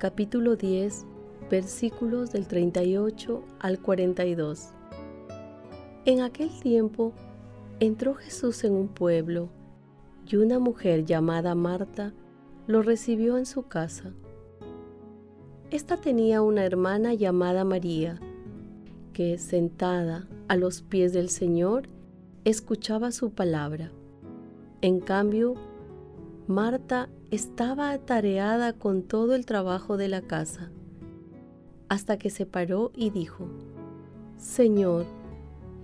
capítulo 10, versículos del 38 al 42. En aquel tiempo entró Jesús en un pueblo y una mujer llamada Marta lo recibió en su casa. Esta tenía una hermana llamada María, que sentada a los pies del Señor escuchaba su palabra. En cambio, Marta estaba atareada con todo el trabajo de la casa, hasta que se paró y dijo, Señor,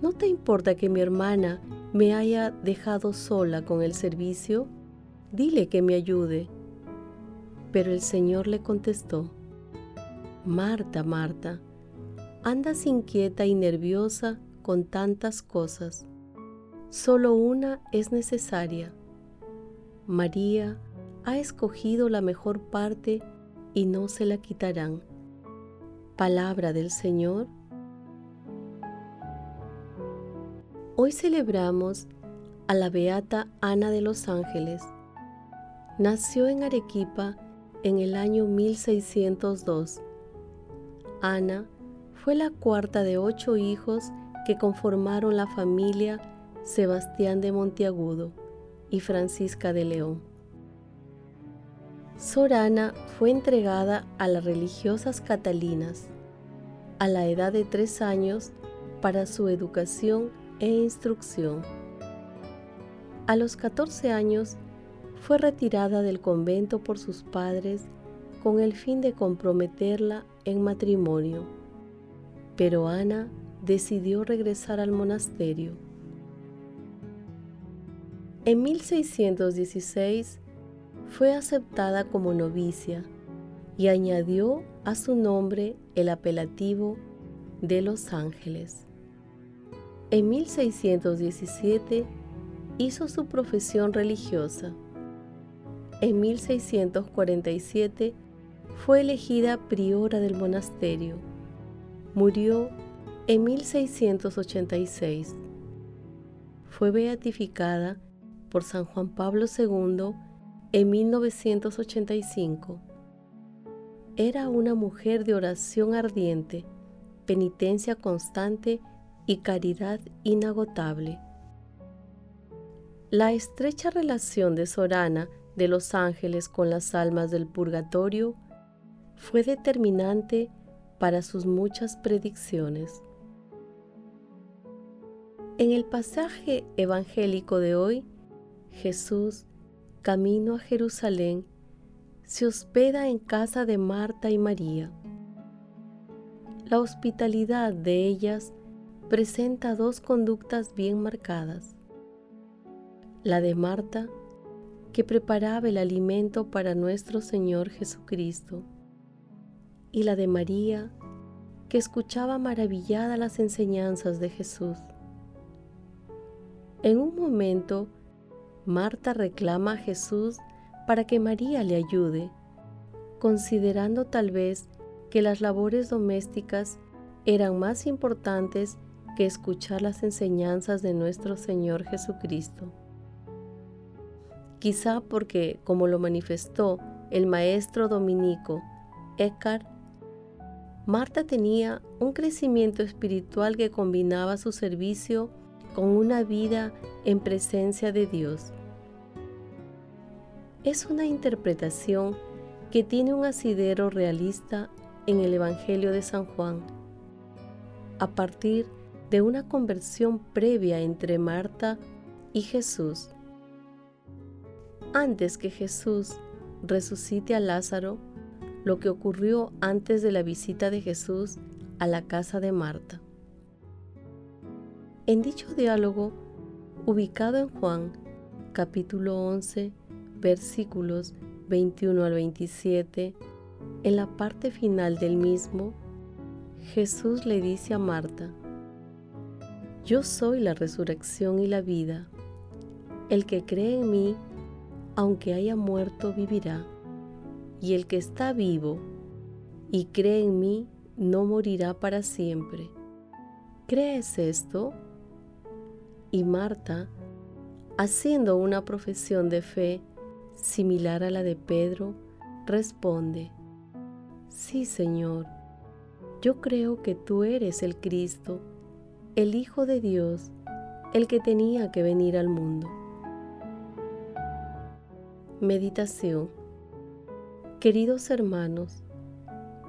¿no te importa que mi hermana me haya dejado sola con el servicio? Dile que me ayude. Pero el Señor le contestó, Marta, Marta, andas inquieta y nerviosa con tantas cosas. Solo una es necesaria. María ha escogido la mejor parte y no se la quitarán. Palabra del Señor. Hoy celebramos a la Beata Ana de los Ángeles. Nació en Arequipa en el año 1602. Ana fue la cuarta de ocho hijos que conformaron la familia Sebastián de Monteagudo y Francisca de León. Sorana fue entregada a las religiosas catalinas a la edad de tres años para su educación e instrucción. A los 14 años fue retirada del convento por sus padres con el fin de comprometerla en matrimonio, pero Ana decidió regresar al monasterio. En 1616 fue aceptada como novicia y añadió a su nombre el apelativo de Los Ángeles. En 1617 hizo su profesión religiosa. En 1647 fue elegida priora del monasterio. Murió en 1686. Fue beatificada por San Juan Pablo II en 1985. Era una mujer de oración ardiente, penitencia constante y caridad inagotable. La estrecha relación de Sorana de los ángeles con las almas del purgatorio fue determinante para sus muchas predicciones. En el pasaje evangélico de hoy, Jesús, camino a Jerusalén, se hospeda en casa de Marta y María. La hospitalidad de ellas presenta dos conductas bien marcadas. La de Marta, que preparaba el alimento para nuestro Señor Jesucristo, y la de María, que escuchaba maravillada las enseñanzas de Jesús. En un momento, Marta reclama a Jesús para que María le ayude, considerando tal vez que las labores domésticas eran más importantes que escuchar las enseñanzas de nuestro Señor Jesucristo. Quizá porque, como lo manifestó el maestro dominico Eckhart, Marta tenía un crecimiento espiritual que combinaba su servicio con una vida en presencia de Dios es una interpretación que tiene un asidero realista en el Evangelio de San Juan, a partir de una conversión previa entre Marta y Jesús. Antes que Jesús resucite a Lázaro, lo que ocurrió antes de la visita de Jesús a la casa de Marta. En dicho diálogo, ubicado en Juan, capítulo 11, versículos 21 al 27, en la parte final del mismo, Jesús le dice a Marta, Yo soy la resurrección y la vida. El que cree en mí, aunque haya muerto, vivirá. Y el que está vivo y cree en mí, no morirá para siempre. ¿Crees esto? Y Marta, haciendo una profesión de fe similar a la de Pedro, responde, Sí, Señor, yo creo que tú eres el Cristo, el Hijo de Dios, el que tenía que venir al mundo. Meditación Queridos hermanos,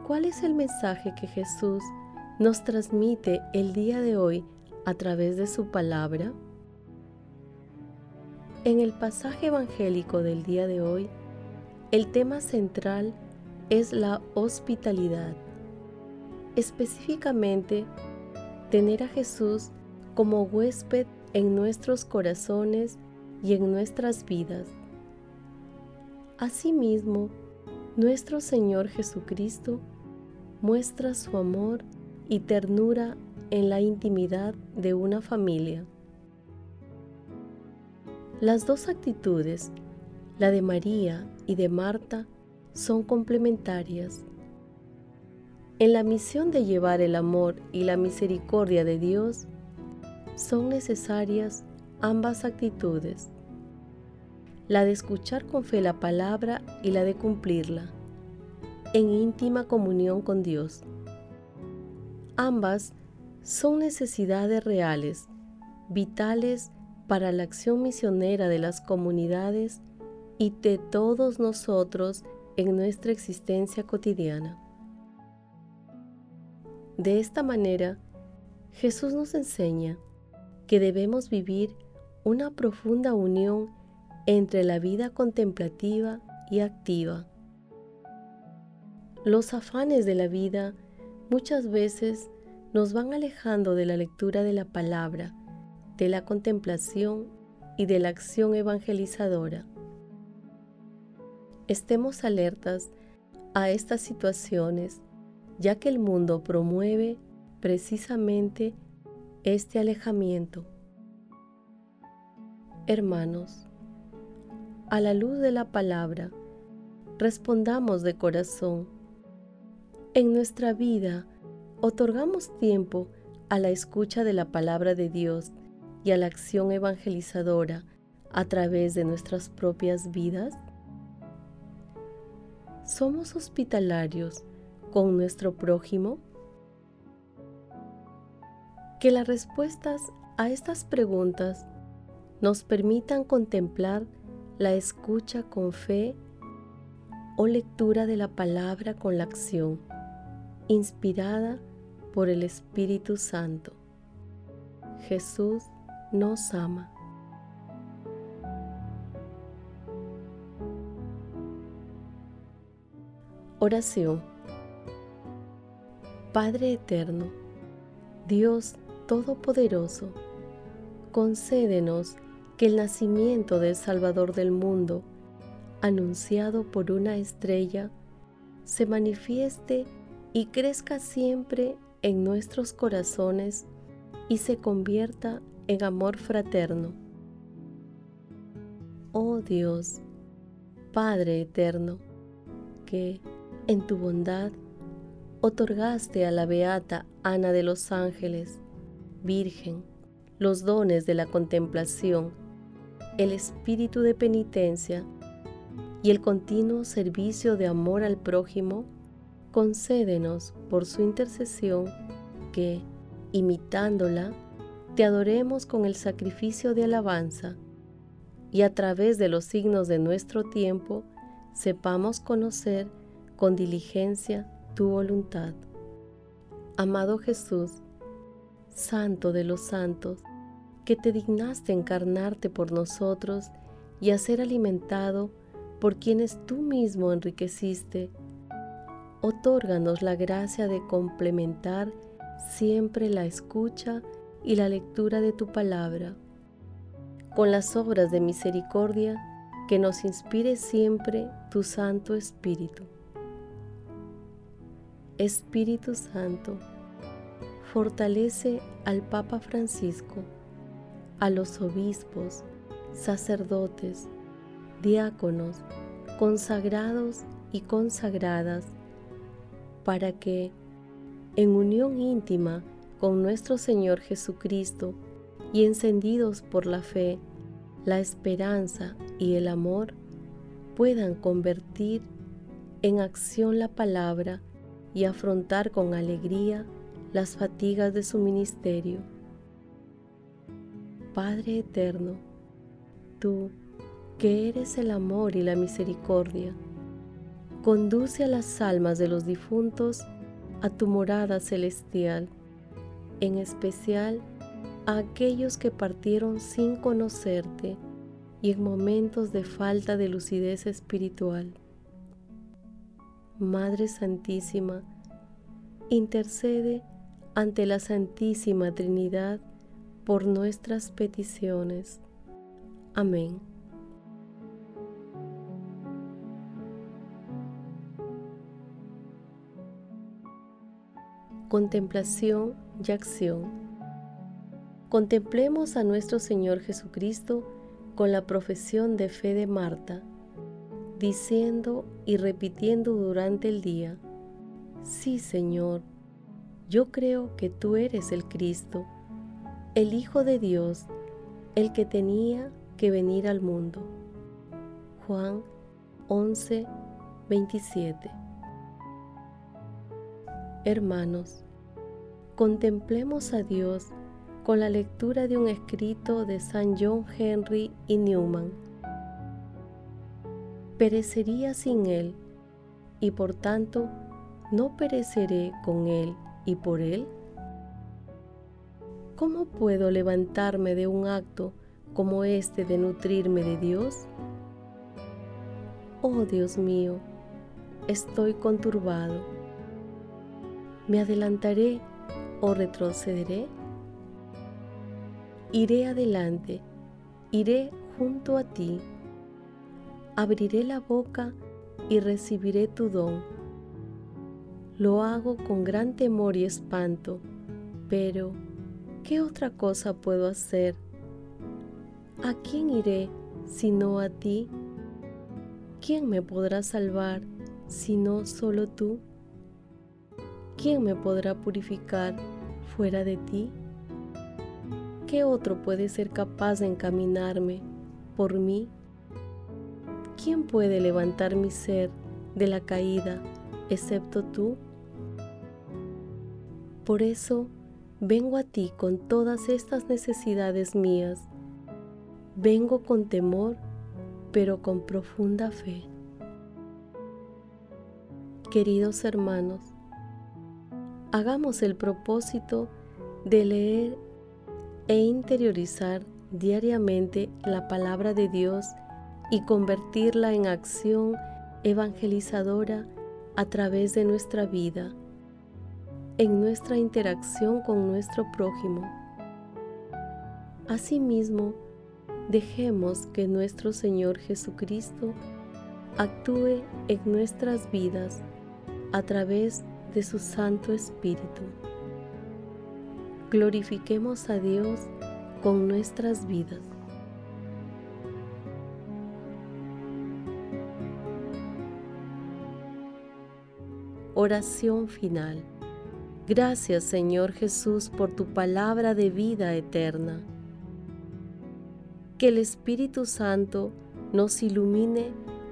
¿cuál es el mensaje que Jesús nos transmite el día de hoy a través de su palabra? En el pasaje evangélico del día de hoy, el tema central es la hospitalidad. Específicamente, tener a Jesús como huésped en nuestros corazones y en nuestras vidas. Asimismo, nuestro Señor Jesucristo muestra su amor y ternura en la intimidad de una familia. Las dos actitudes, la de María y de Marta, son complementarias. En la misión de llevar el amor y la misericordia de Dios, son necesarias ambas actitudes, la de escuchar con fe la palabra y la de cumplirla, en íntima comunión con Dios. Ambas son necesidades reales, vitales para la acción misionera de las comunidades y de todos nosotros en nuestra existencia cotidiana. De esta manera, Jesús nos enseña que debemos vivir una profunda unión entre la vida contemplativa y activa. Los afanes de la vida muchas veces nos van alejando de la lectura de la palabra, de la contemplación y de la acción evangelizadora estemos alertas a estas situaciones, ya que el mundo promueve precisamente este alejamiento. Hermanos, a la luz de la palabra, respondamos de corazón. En nuestra vida, otorgamos tiempo a la escucha de la palabra de Dios y a la acción evangelizadora a través de nuestras propias vidas? ¿Somos hospitalarios con nuestro prójimo? Que las respuestas a estas preguntas nos permitan contemplar la escucha con fe o lectura de la palabra con la acción, inspirada por el Espíritu Santo. Jesús nos ama. Oración. Padre Eterno, Dios Todopoderoso, concédenos que el nacimiento del Salvador del mundo, anunciado por una estrella, se manifieste y crezca siempre en nuestros corazones y se convierta en amor fraterno. Oh Dios, Padre Eterno, que en tu bondad, otorgaste a la beata Ana de los Ángeles, Virgen, los dones de la contemplación, el espíritu de penitencia y el continuo servicio de amor al prójimo, concédenos por su intercesión que, imitándola, te adoremos con el sacrificio de alabanza y a través de los signos de nuestro tiempo sepamos conocer con diligencia tu voluntad. Amado Jesús, Santo de los santos, que te dignaste encarnarte por nosotros y a ser alimentado por quienes tú mismo enriqueciste, otórganos la gracia de complementar siempre la escucha y la lectura de tu palabra, con las obras de misericordia que nos inspire siempre tu Santo Espíritu. Espíritu Santo, fortalece al Papa Francisco, a los obispos, sacerdotes, diáconos, consagrados y consagradas, para que, en unión íntima con nuestro Señor Jesucristo y encendidos por la fe, la esperanza y el amor, puedan convertir en acción la palabra y afrontar con alegría las fatigas de su ministerio. Padre eterno, tú que eres el amor y la misericordia, conduce a las almas de los difuntos a tu morada celestial, en especial a aquellos que partieron sin conocerte y en momentos de falta de lucidez espiritual. Madre Santísima, intercede ante la Santísima Trinidad por nuestras peticiones. Amén. Contemplación y acción. Contemplemos a nuestro Señor Jesucristo con la profesión de fe de Marta, diciendo y repitiendo durante el día, Sí, Señor, yo creo que tú eres el Cristo, el Hijo de Dios, el que tenía que venir al mundo. Juan 11, 27. Hermanos, contemplemos a Dios con la lectura de un escrito de San John Henry y Newman. Perecería sin Él y por tanto no pereceré con Él y por Él? ¿Cómo puedo levantarme de un acto como este de nutrirme de Dios? Oh Dios mío, estoy conturbado. ¿Me adelantaré o retrocederé? Iré adelante, iré junto a ti, abriré la boca y recibiré tu don lo hago con gran temor y espanto, pero ¿qué otra cosa puedo hacer? ¿A quién iré sino a ti? ¿Quién me podrá salvar si no solo tú? ¿Quién me podrá purificar fuera de ti? ¿Qué otro puede ser capaz de encaminarme por mí? ¿Quién puede levantar mi ser de la caída excepto tú? Por eso vengo a ti con todas estas necesidades mías. Vengo con temor, pero con profunda fe. Queridos hermanos, hagamos el propósito de leer e interiorizar diariamente la palabra de Dios y convertirla en acción evangelizadora a través de nuestra vida en nuestra interacción con nuestro prójimo. Asimismo, dejemos que nuestro Señor Jesucristo actúe en nuestras vidas a través de su Santo Espíritu. Glorifiquemos a Dios con nuestras vidas. Oración final. Gracias Señor Jesús por tu palabra de vida eterna. Que el Espíritu Santo nos ilumine